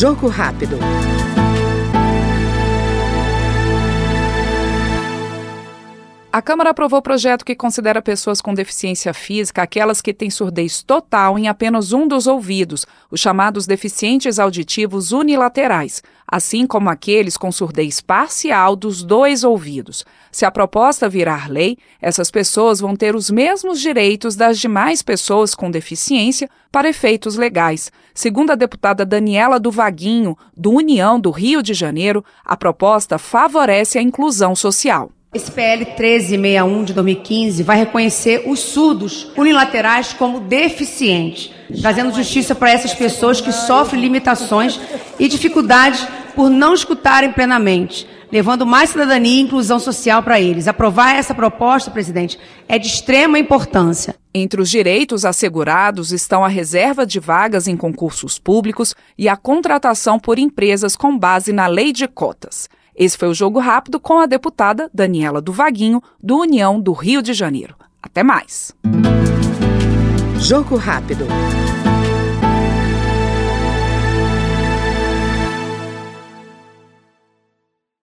Jogo rápido. A Câmara aprovou projeto que considera pessoas com deficiência física aquelas que têm surdez total em apenas um dos ouvidos, os chamados deficientes auditivos unilaterais, assim como aqueles com surdez parcial dos dois ouvidos. Se a proposta virar lei, essas pessoas vão ter os mesmos direitos das demais pessoas com deficiência para efeitos legais. Segundo a deputada Daniela do Vaguinho, do União do Rio de Janeiro, a proposta favorece a inclusão social. Esse PL 1361 de 2015 vai reconhecer os surdos unilaterais como deficientes, trazendo justiça para essas pessoas que sofrem limitações e dificuldades por não escutarem plenamente, levando mais cidadania e inclusão social para eles. Aprovar essa proposta, presidente, é de extrema importância. Entre os direitos assegurados estão a reserva de vagas em concursos públicos e a contratação por empresas com base na lei de cotas. Esse foi o Jogo Rápido com a deputada Daniela do Vaguinho, do União do Rio de Janeiro. Até mais. Jogo Rápido.